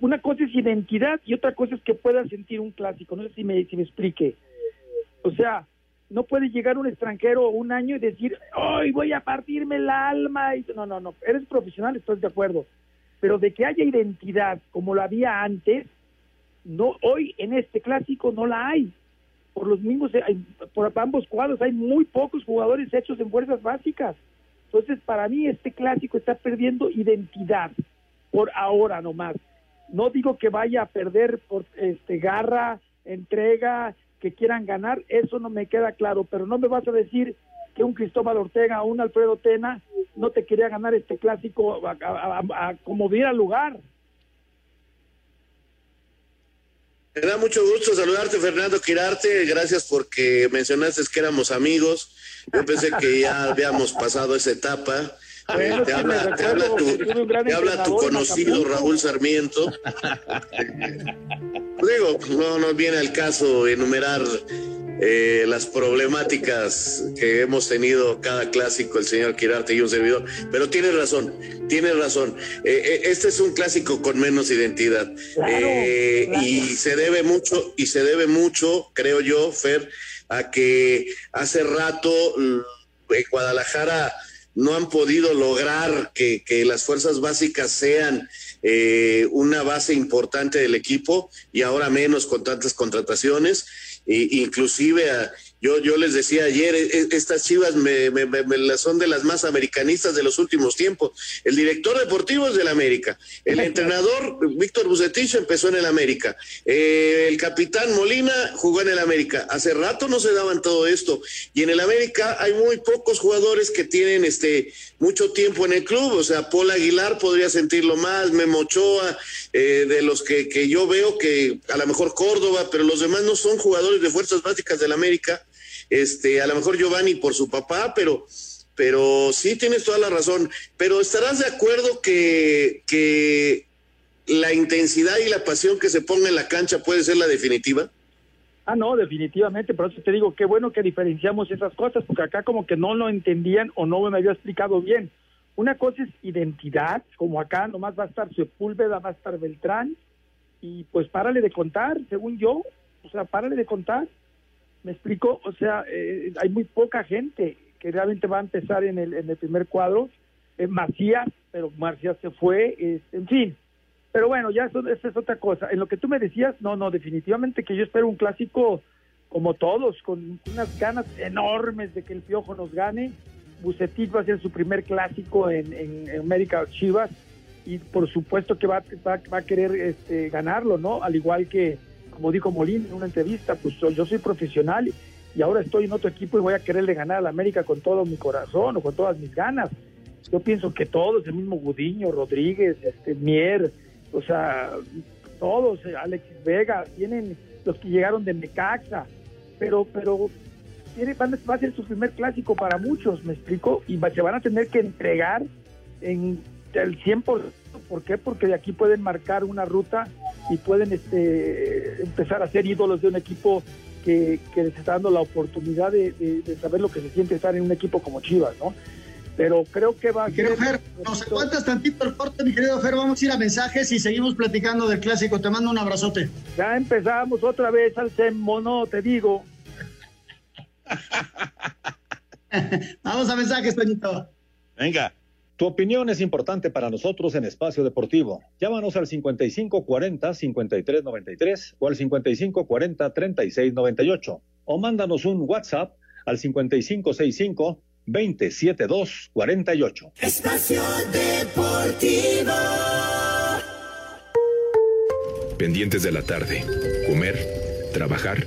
Una cosa es identidad y otra cosa es que pueda sentir un clásico. No sé si me, si me explique. O sea, no puede llegar un extranjero un año y decir, hoy voy a partirme el alma. Y... No, no, no. Eres profesional, estoy de acuerdo. Pero de que haya identidad como la había antes, no hoy en este clásico no la hay. Por los mismos, hay, por ambos cuadros hay muy pocos jugadores hechos en fuerzas básicas. Entonces, para mí este clásico está perdiendo identidad por ahora nomás. No digo que vaya a perder por este garra, entrega, que quieran ganar, eso no me queda claro, pero no me vas a decir que un Cristóbal Ortega o un Alfredo Tena no te quería ganar este clásico a, como diera lugar. Me da mucho gusto saludarte, Fernando Quirarte. Gracias porque mencionaste que éramos amigos. Yo pensé que ya habíamos pasado esa etapa. Eh, te, habla, te, habla, tu, te habla tu conocido Raúl Sarmiento. Digo, no nos viene al caso enumerar eh, las problemáticas que hemos tenido cada clásico, el señor Quirarte y un servidor, pero tiene razón, tiene razón. Eh, eh, este es un clásico con menos identidad Claro, Eh, y se debe mucho, y se debe mucho, creo yo, Fer, a que hace rato mm, en Guadalajara no han podido lograr que, que las fuerzas básicas sean eh, una base importante del equipo y ahora menos con tantas contrataciones. Inclusive a- yo, yo les decía ayer, e- e- estas chivas me, me- me- son de las más americanistas de los últimos tiempos. El director deportivo es del América. El entrenador, Víctor Bucetich, empezó en el América. Eh, el capitán Molina jugó en el América. Hace rato no se daban todo esto. Y en el América hay muy pocos jugadores que tienen este mucho tiempo en el club. O sea, Paul Aguilar podría sentirlo más, Memo Ochoa, eh, de los que, que yo veo que a lo mejor Córdoba, pero los demás no son jugadores de fuerzas básicas del América. Este, a lo mejor Giovanni por su papá, pero pero sí tienes toda la razón. Pero estarás de acuerdo que, que la intensidad y la pasión que se ponga en la cancha puede ser la definitiva. Ah, no, definitivamente, por eso te digo, qué bueno que diferenciamos esas cosas, porque acá como que no lo entendían o no me había explicado bien. Una cosa es identidad, como acá nomás va a estar Sepúlveda, va a estar Beltrán, y pues párale de contar, según yo, o sea, párale de contar. ¿Me explico? O sea, eh, hay muy poca gente que realmente va a empezar en el, en el primer cuadro. Eh, Macías, pero Macías se fue, eh, en fin. Pero bueno, ya eso, es otra cosa. En lo que tú me decías, no, no, definitivamente que yo espero un clásico como todos, con unas ganas enormes de que el Piojo nos gane. Bucetich va a ser su primer clásico en, en, en América Chivas y por supuesto que va, va, va a querer este, ganarlo, ¿no? Al igual que, como dijo Molín en una entrevista, pues yo, soy profesional y ahora estoy en otro equipo y voy a quererle ganar a la América con todo mi corazón o con todas mis ganas. Yo pienso que todos, el mismo Gudiño, Rodríguez, este, Mier, o sea, todos, Alexis Vega, tienen los que llegaron de Necaxa, pero, pero va a ser su primer clásico para muchos, me explico, y se van a tener que entregar en el 100%. ¿Por qué? Porque de aquí pueden marcar una ruta y pueden este, empezar a ser ídolos de un equipo que, que les está dando la oportunidad de, de- de saber lo que se siente estar en un equipo como Chivas, ¿no? Pero creo que va a Querido ser... Fer, nos aguantas tantito el corte, mi querido Fer. Vamos a ir a mensajes y seguimos platicando del clásico. Te mando un abrazote. Ya empezamos otra vez al mono, te digo. Vamos a mensajes, Toñito. Venga. Tu opinión es importante para nosotros en Espacio Deportivo. Llámanos al 5540-5393 o al 5540-3698 o mándanos un WhatsApp al 5565-27248. Espacio Deportivo. pendientes de la tarde, comer, trabajar.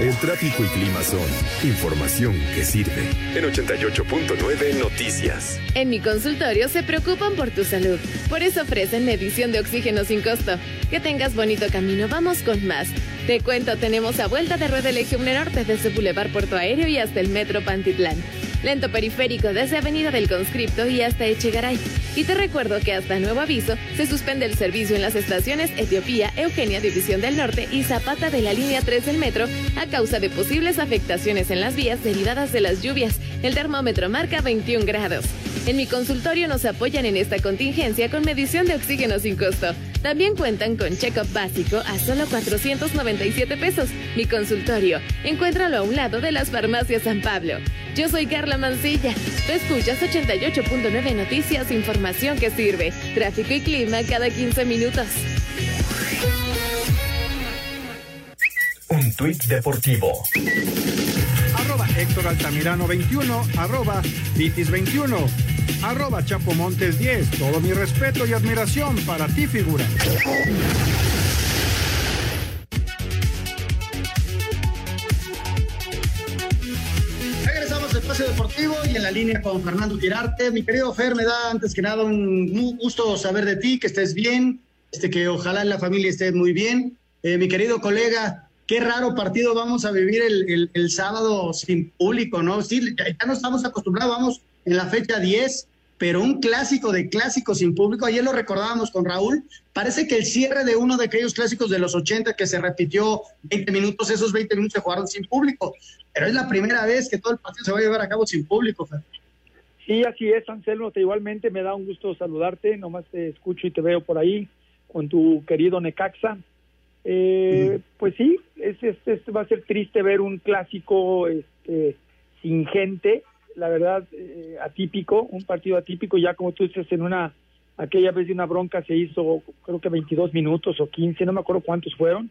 El tráfico y clima son información que sirve. En 88.9 Noticias. En mi consultorio se preocupan por tu salud. Por eso ofrecen medición de oxígeno sin costo. Que tengas bonito camino. Vamos con más. Te cuento, tenemos a vuelta de Rueda Eje Norte desde Boulevard Puerto Aéreo y hasta el Metro Pantitlán. Lento periférico desde Avenida del Conscripto y hasta Echegaray. Y te recuerdo que hasta nuevo aviso se suspende el servicio en las estaciones Etiopía, Eugenia División del Norte y Zapata de la línea 3 del metro a causa de posibles afectaciones en las vías derivadas de las lluvias. El termómetro marca 21 grados. En mi consultorio nos apoyan en esta contingencia con medición de oxígeno sin costo. También cuentan con check-up básico a solo 497 pesos. Mi consultorio. Encuéntralo a un lado de las farmacias San Pablo. Yo soy Carla Mancilla. Tú escuchas 88.9 Noticias, información que sirve. Tráfico y clima cada 15 minutos. Un tuit deportivo. Arroba Héctor Altamirano 21, arroba Vitis 21, arroba Chapo Montes 10. Todo mi respeto y admiración para ti, figura. Regresamos al espacio deportivo y en la línea con Fernando Quirarte. Mi querido Fer, me da antes que nada un gusto saber de ti, que estés bien, este, que ojalá la familia esté muy bien. Eh, mi querido colega, qué raro partido vamos a vivir el, el- el sábado sin público, ¿no? Sí, ya, ya no estamos acostumbrados, vamos en la fecha 10, pero un clásico de clásicos sin público, ayer lo recordábamos con Raúl, parece que el cierre de uno de aquellos clásicos de los 80 que se repitió 20 minutos, esos 20 minutos se jugaron sin público, pero es la primera vez que todo el partido se va a llevar a cabo sin público. Fer. Sí, así es, Anselmo. Te igualmente me da un gusto saludarte. Nomás te escucho y te veo por ahí con tu querido Necaxa. Eh, Pues sí, es, es- es- va a ser triste ver un clásico este, sin gente. La verdad, eh, atípico, un partido atípico. Ya como tú dices, en una aquella vez de una bronca se hizo, creo que 22 minutos o 15, no me acuerdo cuántos fueron.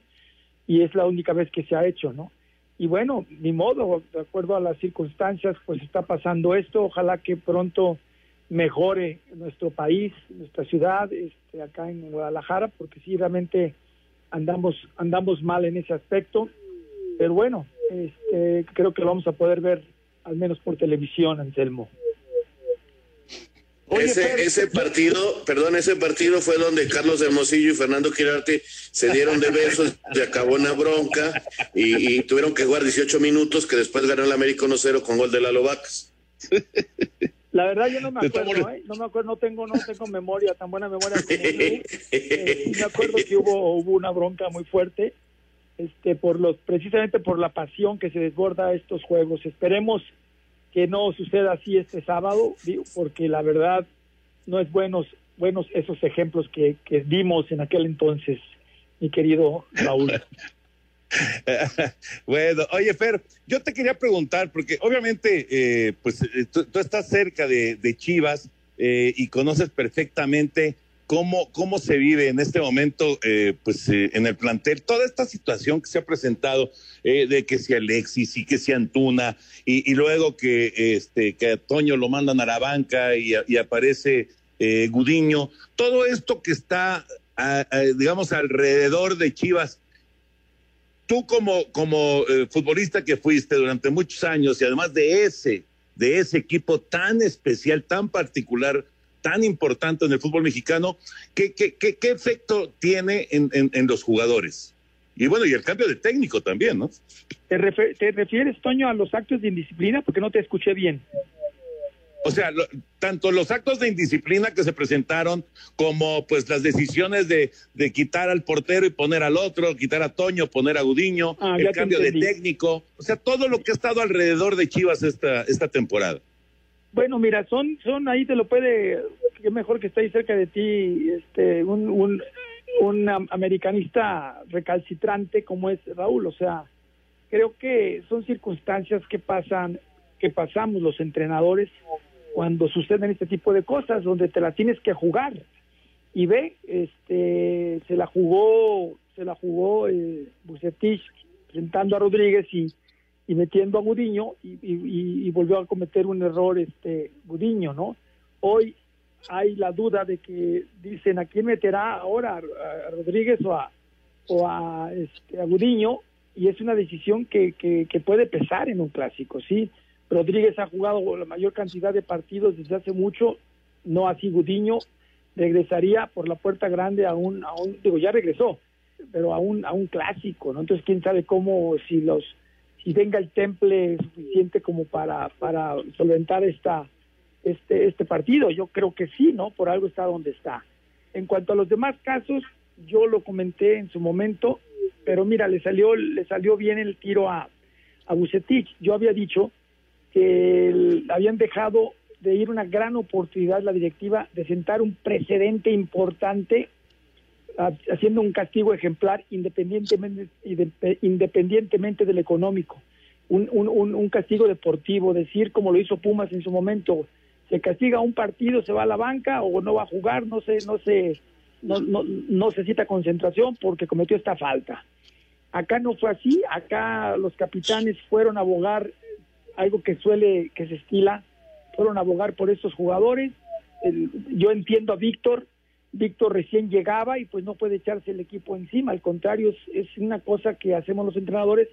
Y es la única vez que se ha hecho, ¿no? y bueno, ni modo, de acuerdo a las circunstancias, pues está pasando esto. Ojalá que pronto mejore nuestro país, nuestra ciudad, este, acá en Guadalajara, porque sí realmente andamos andamos mal en ese aspecto. Pero bueno, este, creo que lo vamos a poder ver al menos por televisión, Anselmo. ese, ese partido, perdón, ese partido fue donde Carlos Hermosillo y Fernando Quirarte se dieron de besos, se acabó una bronca y, y tuvieron que jugar 18 minutos que después ganó el América 1-0 con gol de Lalo Vacas. La verdad yo no me acuerdo, ¿eh? no me acuerdo, no tengo, no tengo memoria, tan buena memoria como tú. Eh, me acuerdo que hubo, hubo una bronca muy fuerte, este, por los, precisamente por la pasión que se desborda a estos juegos. Esperemos que no suceda así este sábado, porque la verdad no es buenos, buenos esos ejemplos que, que vimos en aquel entonces, mi querido Raúl. bueno, oye, Fer, yo te quería preguntar, porque obviamente, eh, pues eh, tú, tú estás cerca de, de Chivas eh, y conoces perfectamente cómo, cómo se vive en este momento, eh, pues eh, en el plantel, toda esta situación que se ha presentado eh, de que si Alexis y que si Antuna, y, y luego que, este, que a Toño lo mandan a la banca y, y aparece eh, Gudiño, todo esto que está, a- a, digamos, alrededor de Chivas. Tú como, como eh, futbolista que fuiste durante muchos años y además de ese, de ese equipo tan especial, tan particular, tan importante en el fútbol mexicano, ¿qué, qué, qué, qué efecto tiene en, en, en los jugadores? y bueno, y el cambio de técnico también, ¿no? ¿Te, te refieres, Toño, a los actos de indisciplina? Porque no te escuché bien. O sea, tanto los actos de indisciplina que se presentaron como pues las decisiones de, de, quitar al portero y poner al otro, quitar a Toño, poner a Gudiño, ah, el cambio de técnico, o sea, todo lo que ha estado alrededor de Chivas esta, esta temporada. Bueno, mira, son, son ahí te lo puede, que mejor que esté ahí cerca de ti, este, un, un, un americanista recalcitrante como es Raúl, o sea, creo que son circunstancias que pasan, que pasamos los entrenadores cuando suceden este tipo de cosas, donde te la tienes que jugar. Y ve, este, se la jugó, se la jugó eh, Bucetich presentando a Rodríguez y, y metiendo a Gudiño y, volvió a cometer un error este Gudiño, ¿no? Hoy hay la duda de que dicen a quién meterá ahora a, Rodríguez o a o a, este, a Gudiño y es una decisión que, que, que puede pesar en un clásico, sí Rodríguez ha jugado la mayor cantidad de partidos desde hace mucho, no así Gudiño, regresaría por la puerta grande a un, a un digo, ya regresó, pero a un, a un clásico, ¿no? Entonces, quién sabe cómo, si los, si venga el temple suficiente como para, para solventar esta, este, este partido. Yo creo que sí, ¿no? Por algo está donde está. En cuanto a los demás casos, yo lo comenté en su momento, pero mira, le salió, le salió bien el tiro a, a Bucetich. Yo había dicho que habían dejado de ir una gran oportunidad la directiva de sentar un precedente importante haciendo un castigo ejemplar independientemente, independientemente del económico, un, un, un, castigo deportivo, decir como lo hizo Pumas en su momento, se castiga un partido, se va a la banca o no va a jugar, no se, no se, no, no, no necesita concentración porque cometió esta falta. Acá no fue así, acá los capitanes fueron a abogar algo que suele, que se estila, fueron a abogar por estos jugadores. yo entiendo a Víctor, Víctor recién llegaba y pues no puede echarse el equipo encima, al contrario, es, una cosa que hacemos los entrenadores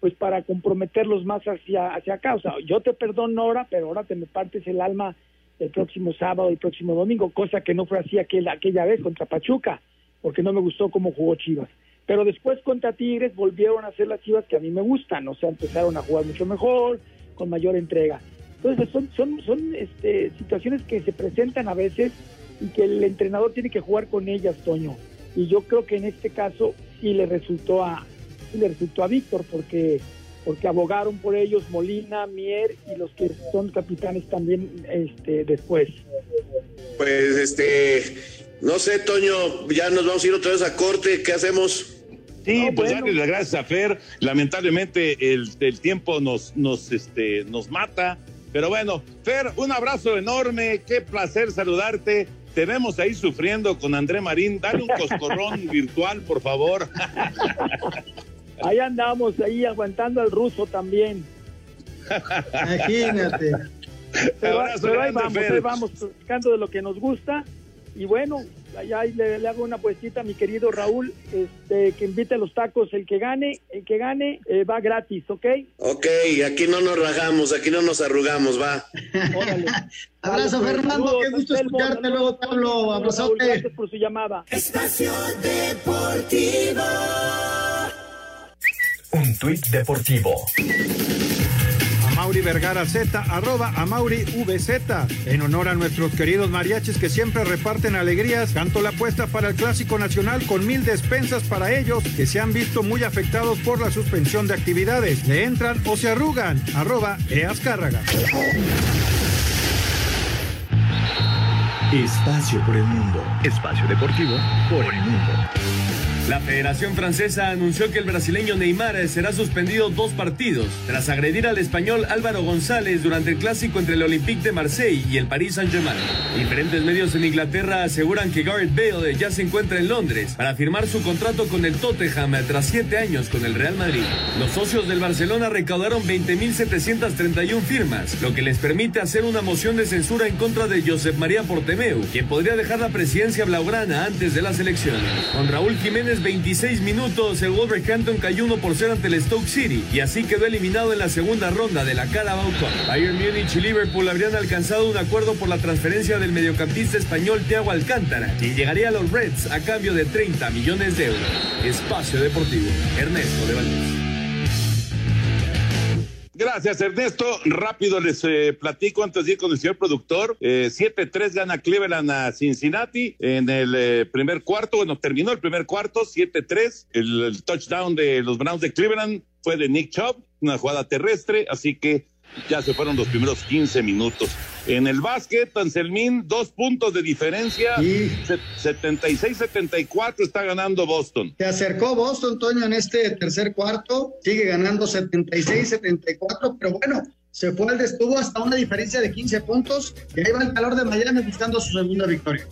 pues para comprometerlos más hacia, hacia acá. O sea, yo te perdono ahora, pero ahora te me partes el alma el próximo sábado, el próximo domingo, cosa que no fue así aquella, aquella vez contra Pachuca, porque no me gustó cómo jugó Chivas. Pero después contra Tigres volvieron a hacer las Chivas que a mí me gustan, o sea, empezaron a jugar mucho mejor, con mayor entrega. Entonces son, son, son este, situaciones que se presentan a veces y que el entrenador tiene que jugar con ellas, Toño. Y yo creo que en este caso sí le resultó a, le resultó a Víctor porque porque abogaron por ellos Molina, Mier y los que son capitanes también este después. Pues este, no sé, Toño, ya nos vamos a ir otra vez a corte, ¿qué hacemos? Sí, pues darle las gracias a Fer. Lamentablemente el, el, tiempo nos, nos, este, nos mata. Pero bueno, Fer, un abrazo enorme. Qué placer saludarte. Te vemos ahí sufriendo con André Marín. Dale un coscorrón virtual, por favor. Ahí andamos, ahí aguantando al ruso también. Imagínate. Pero, ahí vamos, ahí vamos, de lo que nos gusta. Y bueno, allá le, hago una puestita a mi querido Raúl, este, que invite a los tacos, el que gane, el que gane eh, va gratis, ¿ok? Ok, aquí no nos rajamos, aquí no nos arrugamos, va. Órale. Abrazo Fernando, qué gusto escucharte luego, Pablo, abrazote. Gracias por su llamada. Espacio Deportivo. Un tuit deportivo. Mauri Vergara Z, arroba a Mauri VZ. En honor a nuestros queridos mariachis que siempre reparten alegrías, canto la apuesta para el Clásico Nacional con mil despensas para ellos que se han visto muy afectados por la suspensión de actividades. Le entran o se arrugan, arroba Eascárraga. Espacio por el mundo. Espacio deportivo por el mundo. La Federación Francesa anunció que el brasileño Neymar será suspendido dos partidos tras agredir al español Álvaro González durante el clásico entre el Olympique de Marseille y el Paris Saint-Germain. Diferentes medios en Inglaterra aseguran que Gareth Bale ya se encuentra en Londres para firmar su contrato con el Tottenham tras siete años con el Real Madrid. Los socios del Barcelona recaudaron 20.731 firmas, lo que les permite hacer una moción de censura en contra de Josep María Portemeu, quien podría dejar la presidencia blaugrana antes de las elecciones. Con Raúl Jiménez apenas 26 minutos, el Wolverhampton cayó 1 por 0 ante el Stoke City y así quedó eliminado en la segunda ronda de la Carabao Cup. Bayern Múnich y Liverpool habrían alcanzado un acuerdo por la transferencia del mediocampista español Thiago Alcántara, quien llegaría a los Reds a cambio de 30 millones de euros. Espacio Deportivo, Ernesto de Valdés. Gracias, Ernesto. Rápido les eh, platico antes de ir con el señor productor. Eh, 7-3 gana Cleveland a Cincinnati en el eh, primer cuarto. Bueno, terminó el primer cuarto, 7-3. El, el touchdown de los Browns de Cleveland fue de Nick Chubb, una jugada terrestre, así que ya se fueron los primeros 15 minutos. En el básquet, Anselmín, dos puntos de diferencia. Se- 76-74 está ganando Boston. Se acercó Boston, Toño, en este tercer cuarto, sigue ganando 76-74, pero bueno, se fue al destuvo hasta una diferencia de 15 puntos y ahí va el calor de Miami buscando su segunda victoria.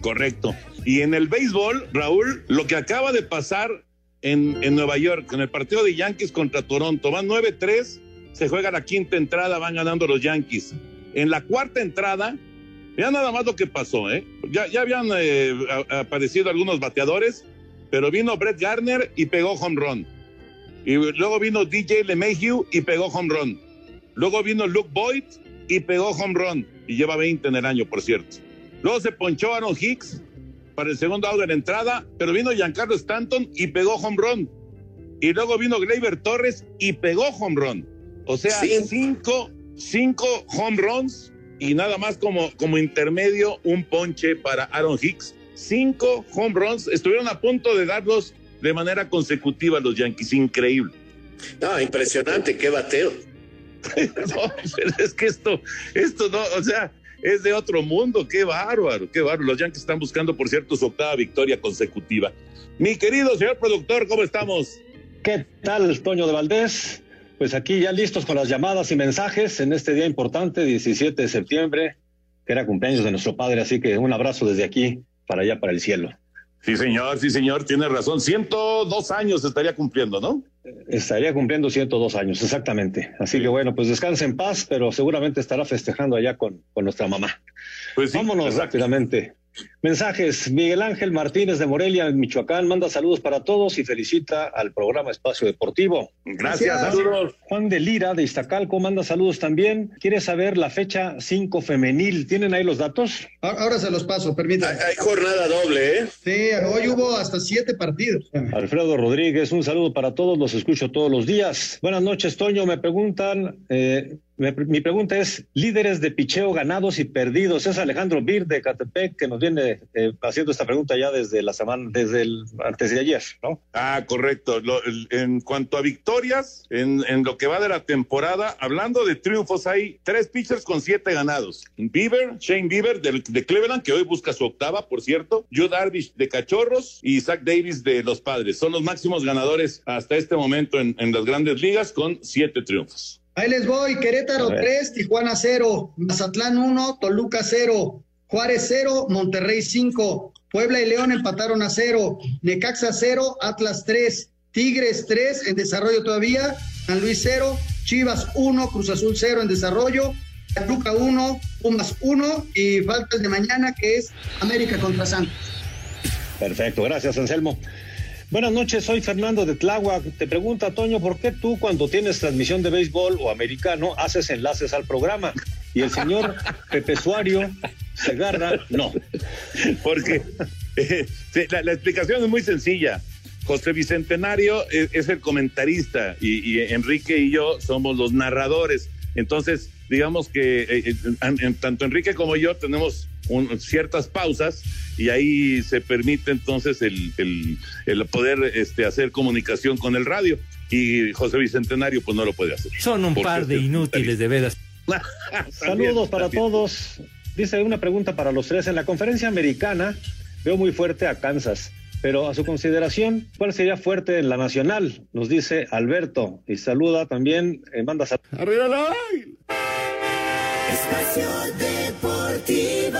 Correcto. Y en el béisbol, Raúl, lo que acaba de pasar en, en Nueva York, en el partido de Yankees contra Toronto, van 9-3, se juega la quinta entrada, van ganando los Yankees. En la cuarta entrada, ya nada más lo que pasó, ¿eh? Ya, ya habían eh, aparecido algunos bateadores, pero vino Brett Garner y pegó home run. Y luego vino DJ LeMahieu y pegó home run. Luego vino Luke Boyd y pegó home run. Y lleva 20 en el año, por cierto. Luego se ponchó Aaron Hicks para el segundo out de la entrada, pero vino Giancarlo Stanton y pegó home run. Y luego vino Gleyber Torres y pegó home run. O sea, cinco, cinco home runs y nada más como, como intermedio un ponche para Aaron Hicks. Cinco home runs. Estuvieron a punto de darlos de manera consecutiva los Yankees. Increíble. No, impresionante, qué bateo. no, pero es que esto, esto no, o sea, es de otro mundo, qué bárbaro, qué bárbaro. Los Yankees están buscando, por cierto, su octava victoria consecutiva. Mi querido señor productor, ¿cómo estamos? ¿Qué tal, Toño de Valdés? Pues aquí ya listos con las llamadas y mensajes en este día importante, 17 de septiembre, que era cumpleaños de nuestro padre, así que un abrazo desde aquí para allá, para el cielo. Sí, señor, sí, señor, tiene razón. 102 años estaría cumpliendo, ¿no? Estaría cumpliendo 102 años, exactamente. Así que bueno, pues descanse en paz, pero seguramente estará festejando allá con, con nuestra mamá. Pues Vámonos rápidamente. Mensajes. Miguel Ángel Martínez de Morelia, en Michoacán, manda saludos para todos y felicita al programa Espacio Deportivo. Gracias, saludos. Juan de Lira de Iztacalco manda saludos también. Quiere saber la fecha 5 femenil. ¿Tienen ahí los datos? Ahora se los paso, permítanme. Hay jornada doble, ¿eh? Sí, hoy hubo hasta siete partidos. Alfredo Rodríguez, un saludo para todos, los escucho todos los días. Buenas noches, Toño. Me preguntan, eh, mi pregunta es, líderes de picheo ganados y perdidos. Es Alejandro Bir de Catepec que nos viene eh, haciendo esta pregunta ya desde la semana, desde el antes de ayer, ¿no? Ah, correcto. En cuanto a victorias, en, lo que va de la temporada, hablando de triunfos, hay tres pitchers con siete ganados. Bieber, Shane Bieber de, Cleveland, que hoy busca su octava, por cierto. Joe Darvish de Cachorros y Zach Davis de Los Padres. Son los máximos ganadores hasta este momento en, en las grandes ligas con siete triunfos. Ahí les voy, Querétaro A ver. 3, Tijuana 0, Mazatlán 1, Toluca 0, Juárez 0, Monterrey 5, Puebla y León empataron a 0, Necaxa 0, Atlas 3, Tigres 3 en desarrollo todavía, San Luis 0, Chivas 1, Cruz Azul 0 en desarrollo, Toluca 1, Pumas 1 y falta el de mañana que es América contra Santos. Perfecto, gracias, Anselmo. Buenas noches, soy Fernando de Tláhuac. Te pregunta, Toño, ¿por qué tú cuando tienes transmisión de béisbol o americano haces enlaces al programa? Y el señor Pepe Suario Segarra, no. Porque eh, la, la explicación es muy sencilla. José Bicentenario es, es el comentarista y, y Enrique y yo somos los narradores. Entonces, digamos que eh, eh, en- en- tanto Enrique como yo tenemos un- ciertas pausas y ahí se permite entonces el, el- el poder este, hacer comunicación con el radio. Y José Bicentenario pues no lo puede hacer. Son un par de es inútiles, de veras. Saludos para todos. Dice una pregunta para los tres. En la conferencia americana veo muy fuerte a Kansas, pero a su consideración, ¿cuál sería fuerte en la nacional? Nos dice Alberto y saluda también, eh, manda saludos. Arriba la Espacio Deportivo.